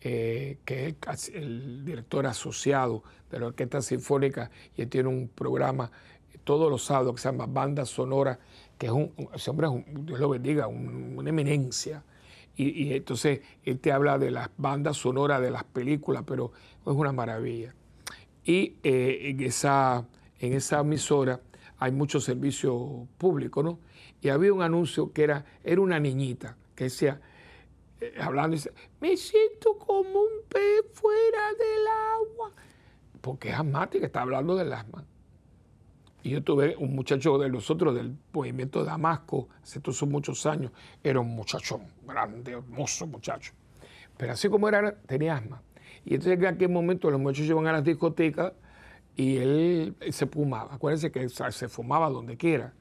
eh, que es el, director asociado de la Orquesta Sinfónica y él tiene un programa todos los sábados que se llama Banda Sonora, que es un, ese hombre Dios lo bendiga, una eminencia. Y, entonces él te habla de las bandas sonoras de las películas, pero es una maravilla. Y eh, en, esa, en esa emisora hay mucho servicio público, ¿no? Y había un anuncio que era, era una niñita que decía, eh, hablando, dice, me siento como un pez fuera del agua, porque es asmática, está hablando del asma. Y yo tuve un muchacho de nosotros del movimiento de Damasco, hace todos muchos años, era un muchacho grande, hermoso muchacho. Pero así como era, tenía asma. Y entonces en aquel momento los muchachos iban a las discotecas y él se fumaba. Acuérdense que se fumaba donde quiera.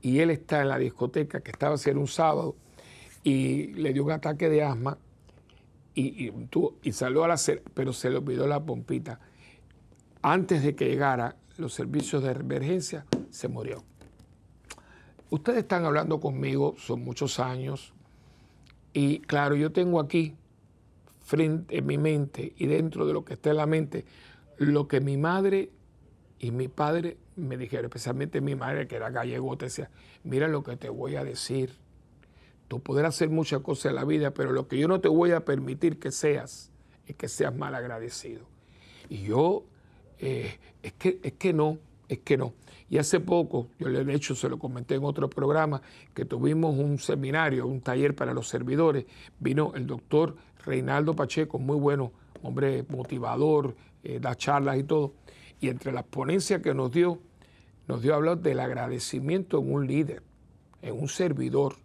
Y él está en la discoteca, que estaba haciendo un sábado, y le dio un ataque de asma y, y, salió a la pero se le olvidó la pompita. Antes de que llegara los servicios de emergencia, se murió. Ustedes están hablando conmigo, son muchos años, y claro, yo tengo aquí, frente en mi mente y dentro de lo que está en la mente, lo que mi madre y mi padre me dijeron, especialmente mi madre, que era gallego, te decía, mira lo que te voy a decir Tú podrás hacer muchas cosas en la vida, pero lo que yo no te voy a permitir que seas es que seas mal agradecido. Y yo, eh, es, que, es que no, es que no. Y hace poco, yo de hecho se lo comenté en otro programa, que tuvimos un seminario, un taller para los servidores. Vino el doctor Reinaldo Pacheco, muy bueno, hombre motivador, eh, da charlas y todo. Y entre las ponencias que nos dio, nos dio a hablar del agradecimiento en un líder, en un servidor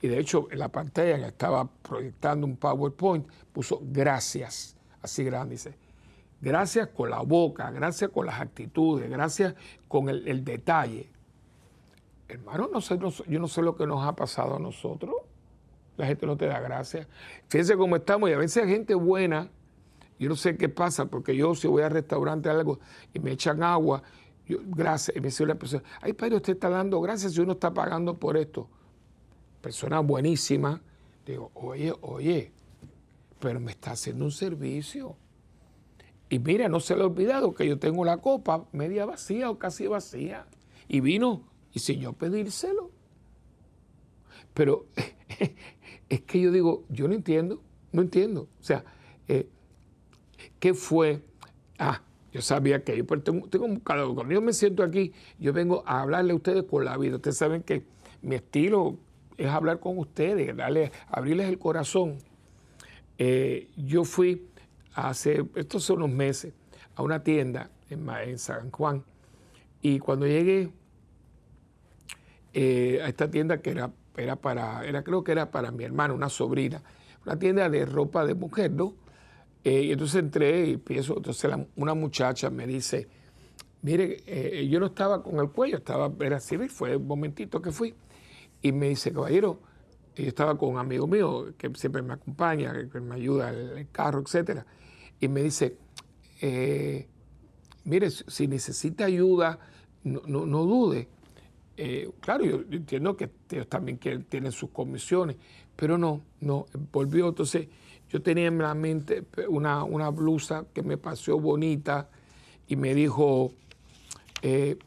y de hecho en la pantalla que estaba proyectando un PowerPoint puso gracias, así grande, dice, gracias con la boca, gracias con las actitudes, gracias con el, detalle. Hermano, no sé, yo no sé lo que nos ha pasado a nosotros. La gente no te da gracias. Fíjense cómo estamos y a veces hay gente buena. Yo no sé qué pasa, porque yo si voy al restaurante algo y me echan agua, gracias, y me dice la persona, ay, padre, usted está dando gracias y uno está pagando por esto persona buenísima, digo, oye, oye, pero me está haciendo un servicio. Y mira, no se le ha olvidado que yo tengo la copa media vacía o casi vacía. Y vino, y sin yo pedírselo, pero es que yo digo, yo no entiendo, no entiendo. O sea, eh, ¿qué fue? Ah, yo sabía que yo pues, tengo, tengo, cuando yo me siento aquí, yo vengo a hablarle a ustedes con la vida. Ustedes saben que mi estilo es hablar con ustedes, abrirles el corazón. Eh, yo fui hace, estos son unos meses, a una tienda en, San Juan y cuando llegué eh, a esta tienda que era, era para, era, creo que era para mi hermana, una sobrina, una tienda de ropa de mujer, ¿no? Eh, y entonces entré y pienso, entonces una muchacha me dice, mire, yo no estaba con el cuello, estaba, era así, fue un momentito que fui y me dice, caballero, yo estaba con un amigo mío que siempre me acompaña, que me ayuda en el carro, etcétera, y me dice, eh, mire, si necesita ayuda, no, dude. Eh, claro, yo, entiendo que ellos también tienen sus comisiones, pero no, no, volvió. Entonces, yo tenía en la mente una, una blusa que me pareció bonita y me dijo, eh,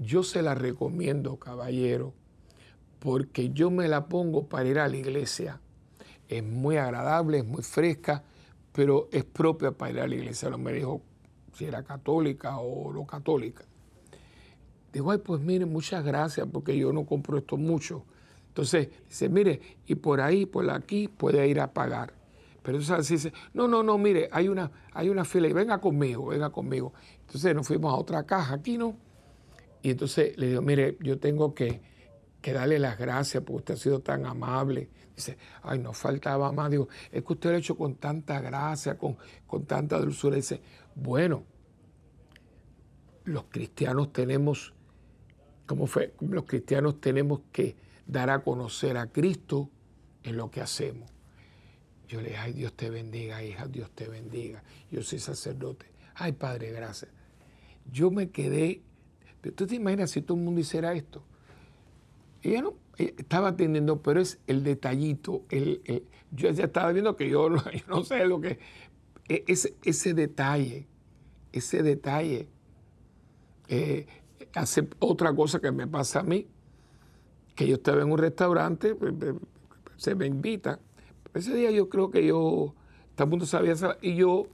yo se la recomiendo, caballero porque yo me la pongo para ir a la iglesia. Es muy agradable, es muy fresca, pero es propia para ir a la iglesia. No me dijo si era católica o no católica. Digo, ay, pues mire, muchas gracias, porque yo no compro esto mucho. Entonces, dice, mire, y por ahí, por aquí, puede ir a pagar. Pero entonces dice, no, no, no, mire, hay una, hay una fila y venga conmigo, venga conmigo. Entonces nos fuimos a otra caja aquí, ¿no? Y entonces le digo, mire, yo tengo que, que darle las gracias porque usted ha sido tan amable. Dice, ay, no faltaba más. Digo, es que usted lo ha hecho con tanta gracia, con, con tanta dulzura. Dice, bueno, los cristianos tenemos, ¿cómo fue? Los cristianos tenemos que dar a conocer a Cristo en lo que hacemos. Yo le dije, ay, Dios te bendiga, hija, Dios te bendiga. Yo soy sacerdote. Ay, Padre, gracias. Yo me quedé, ¿tú te imaginas si todo el mundo hiciera esto? Ella no estaba atendiendo, pero es el detallito. El, yo ya estaba viendo que yo, no sé lo que. E, ese, ese detalle, ese detalle. Eh, hace otra cosa que me pasa a mí, que yo estaba en un restaurante, se me invita. Ese día yo creo que yo, punto sabía, y yo,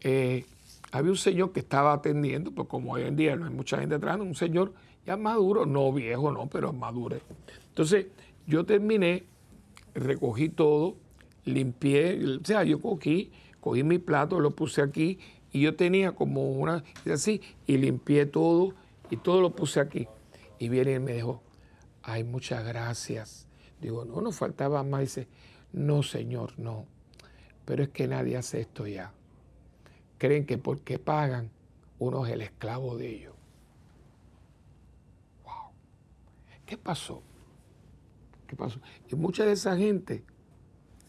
eh, había un señor que estaba atendiendo, pues como hoy en día no hay mucha gente atrás, un señor ya maduro, no viejo, no, pero maduro. Entonces, yo terminé, recogí todo, limpié, o sea, yo cogí, cogí mi plato, lo puse aquí y yo tenía como una, así, y limpié todo y todo lo puse aquí. Y viene y me dijo, ay, muchas gracias. Digo, no, nos faltaba más. Dice, no, señor, no. Pero es que nadie hace esto ya. Creen que porque pagan, uno es el esclavo de ellos. ¿Qué pasó? ¿Qué pasó? Y mucha de esa gente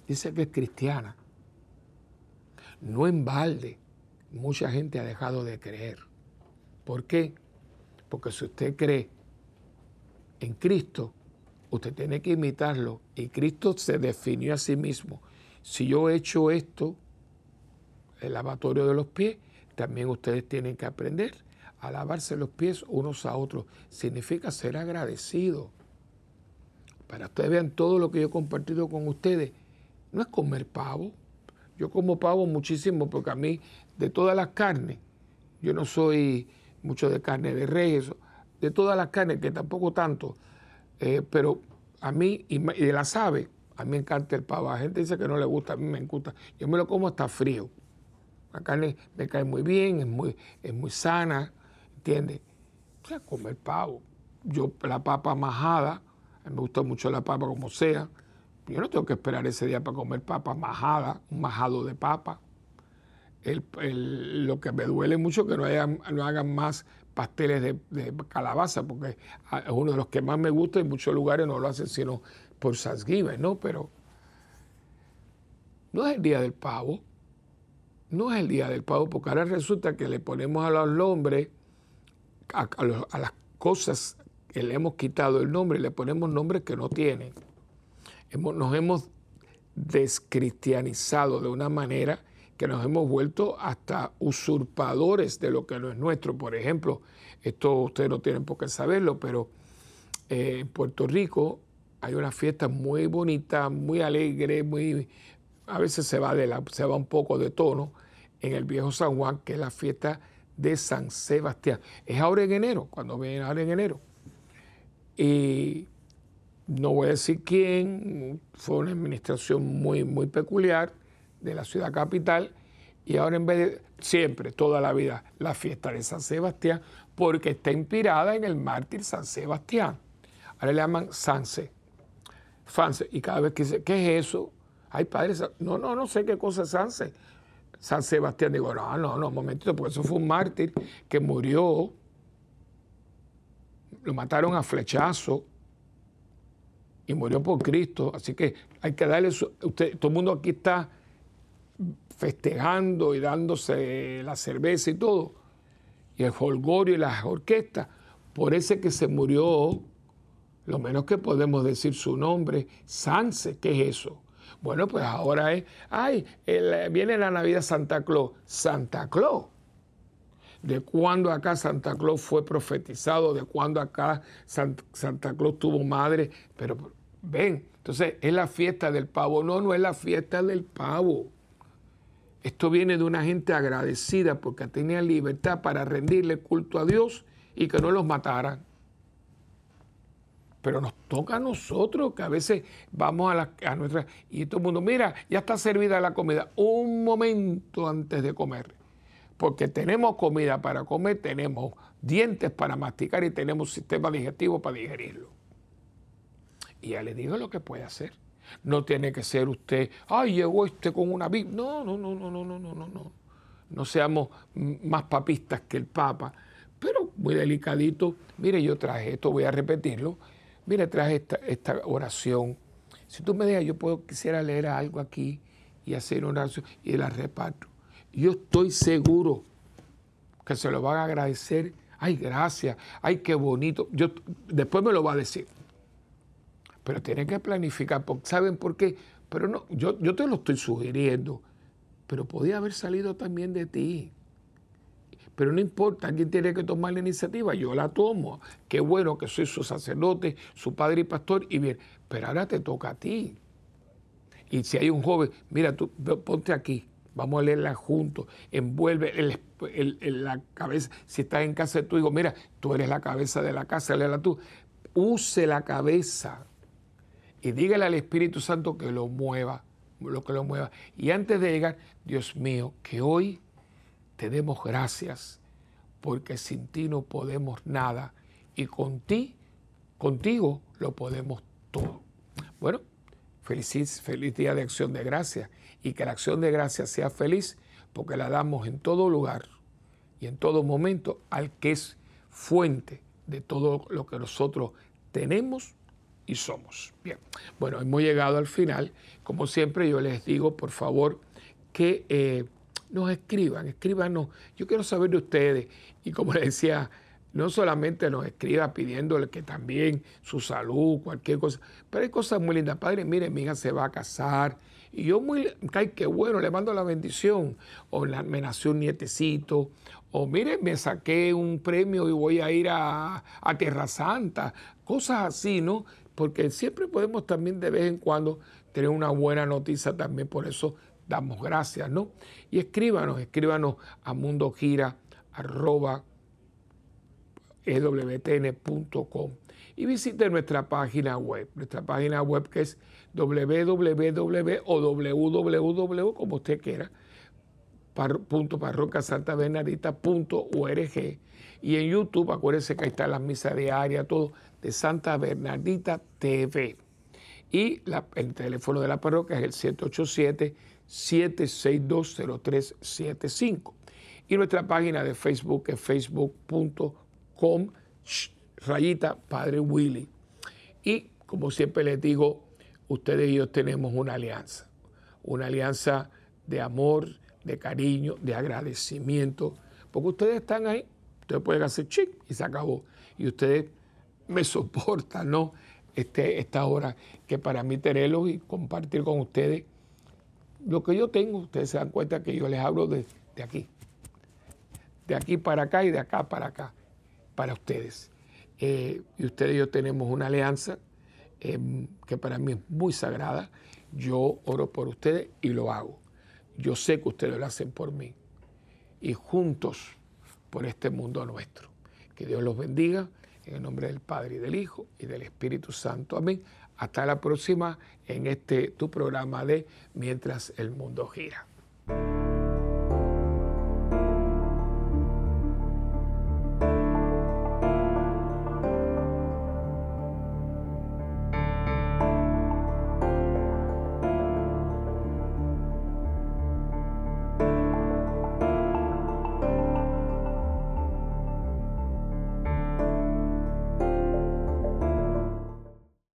dice que es cristiana. No en balde, mucha gente ha dejado de creer. ¿Por qué? Porque si usted cree en Cristo, usted tiene que imitarlo. Y Cristo se definió a sí mismo. Si yo he hecho esto, el lavatorio de los pies, también ustedes tienen que aprender a lavarse los pies unos a otros. Significa ser agradecido. Para ustedes vean todo lo que yo he compartido con ustedes. No es comer pavo. Yo como pavo muchísimo porque a mí, de todas las carnes, yo no soy mucho de carne de rey, de todas las carnes, que tampoco tanto, eh, pero a mí, y de las aves, a mí me encanta el pavo. La gente dice que no le gusta, a mí me encanta. Yo me lo como hasta frío. La carne me cae muy bien, es muy, es muy sana. ¿Entiendes? O sea, comer pavo. Yo, la papa majada, me gusta mucho la papa como sea. Yo no tengo que esperar ese día para comer papa majada, un majado de papa. lo que me duele mucho es que no, no hagan más pasteles de, calabaza, porque es uno de los que más me gusta y en muchos lugares no lo hacen sino por Thanksgiving, ¿no? Pero no es el día del pavo, no es el día del pavo, porque ahora resulta que le ponemos a los hombres a, las cosas que le hemos quitado el nombre, le ponemos nombres que no tienen. nos hemos descristianizado de una manera que nos hemos vuelto hasta usurpadores de lo que no es nuestro. Por ejemplo, esto ustedes no tienen por qué saberlo, pero eh, en Puerto Rico hay una fiesta muy bonita, muy alegre, muy a veces se va de la, se va un poco de tono en el viejo San Juan, que es la fiesta de San Sebastián. Es ahora en enero, cuando viene ahora en enero. Y no voy a decir quién, fue una administración muy, muy peculiar de la ciudad capital. Y ahora en vez de siempre, toda la vida, la fiesta de San Sebastián, porque está inspirada en el mártir San Sebastián. Ahora le llaman Sanse. Fanse. Y cada vez que dice, ¿qué es eso? Ay, padre, no, no, no sé qué cosa es Sanse. San Sebastián. Digo, no, no, no, un momentito, porque eso fue un mártir que murió, lo mataron a flechazo y murió por Cristo. Así que hay que darle, usted, todo el mundo aquí está festejando y dándose la cerveza y todo, y el folgorio y las orquestas, por ese que se murió, lo menos que podemos decir su nombre, Sanse, ¿qué es eso? Bueno, pues ahora es, ay, viene la Navidad Santa Claus. Santa Claus. De cuándo acá Santa Claus fue profetizado, de cuándo acá Santa Claus tuvo madre. Pero ven, entonces es la fiesta del pavo. No, no es la fiesta del pavo. Esto viene de una gente agradecida porque tenía libertad para rendirle culto a Dios y que no los mataran pero nos toca a nosotros que a veces vamos a, la. Y todo el mundo, mira, ya está servida la comida. Un momento antes de comer, porque tenemos comida para comer, tenemos dientes para masticar y tenemos sistema digestivo para digerirlo. Y ya le digo lo que puede hacer. No tiene que ser usted, ay, llegó este con una Biblia. No, no, no, no, no, no, no, no. No seamos más papistas que el Papa, pero muy delicadito. Mire, yo traje esto, voy a repetirlo Mire, traje esta, oración. Si tú me dejas, yo puedo, quisiera leer algo aquí y hacer una oración y la reparto. Yo estoy seguro que se lo van a agradecer. Ay, gracias. Ay, qué bonito. Yo, después me lo va a decir. Pero tienen que planificar. ¿Saben por qué? Pero no, yo, yo te lo estoy sugiriendo. Pero podía haber salido también de ti. Pero no importa, alguien tiene que tomar la iniciativa, yo la tomo. Qué bueno que soy su sacerdote, su padre y pastor, y bien, pero ahora te toca a ti. Y si hay un joven, mira, tú ponte aquí, vamos a leerla juntos, envuelve la cabeza, si estás en casa de tu hijo, mira, tú eres la cabeza de la casa, léela tú, use la cabeza y dígale al Espíritu Santo que lo mueva, lo que lo mueva. Y antes de llegar, Dios mío, que hoy te demos gracias porque sin ti no podemos nada y con ti, contigo lo podemos todo. Bueno, feliz, feliz día de acción de gracias y que la acción de gracias sea feliz porque la damos en todo lugar y en todo momento al que es fuente de todo lo que nosotros tenemos y somos. Bien, bueno, hemos llegado al final. Como siempre yo les digo, por favor, que eh, nos escriban, escríbanos. Yo quiero saber de ustedes. Y como les decía, no solamente nos escriba pidiéndole que también su salud, cualquier cosa, pero hay cosas muy lindas. Padre, mire, mi hija se va a casar. Y yo muy, ay, qué bueno, le mando la bendición. O la, me nació un nietecito. O mire, me saqué un premio y voy a ir a, a Tierra Santa. Cosas así, ¿no? Porque siempre podemos también de vez en cuando tener una buena noticia también. Por eso damos gracias, ¿no? Y escríbanos, escríbanos a mundogira.ewtn.com y visite nuestra página web, nuestra página web que es www o www, como usted quiera, punto y en YouTube, acuérdense que ahí está la misa diaria, todo, de Santa Bernardita TV. Y el teléfono de la parroquia es el 787 7620375. Y nuestra página de Facebook es facebook.com rayita Padre Willy. Y como siempre les digo, ustedes y yo tenemos una alianza, una alianza de amor, de cariño, de agradecimiento, porque ustedes están ahí, ustedes pueden hacer chic y se acabó. Y ustedes me soportan, ¿no? Este, esta hora que para mí tenerlos y compartir con ustedes lo que yo tengo, ustedes se dan cuenta que yo les hablo de, aquí. De aquí para acá y de acá para acá, para ustedes. Eh, y ustedes y yo tenemos una alianza em, que para mí es muy sagrada. Yo oro por ustedes y lo hago. Yo sé que ustedes lo hacen por mí. Y juntos por este mundo nuestro. Que Dios los bendiga en el nombre del Padre y del Hijo y del Espíritu Santo. Amén. Hasta la próxima en este tu programa de Mientras el mundo gira.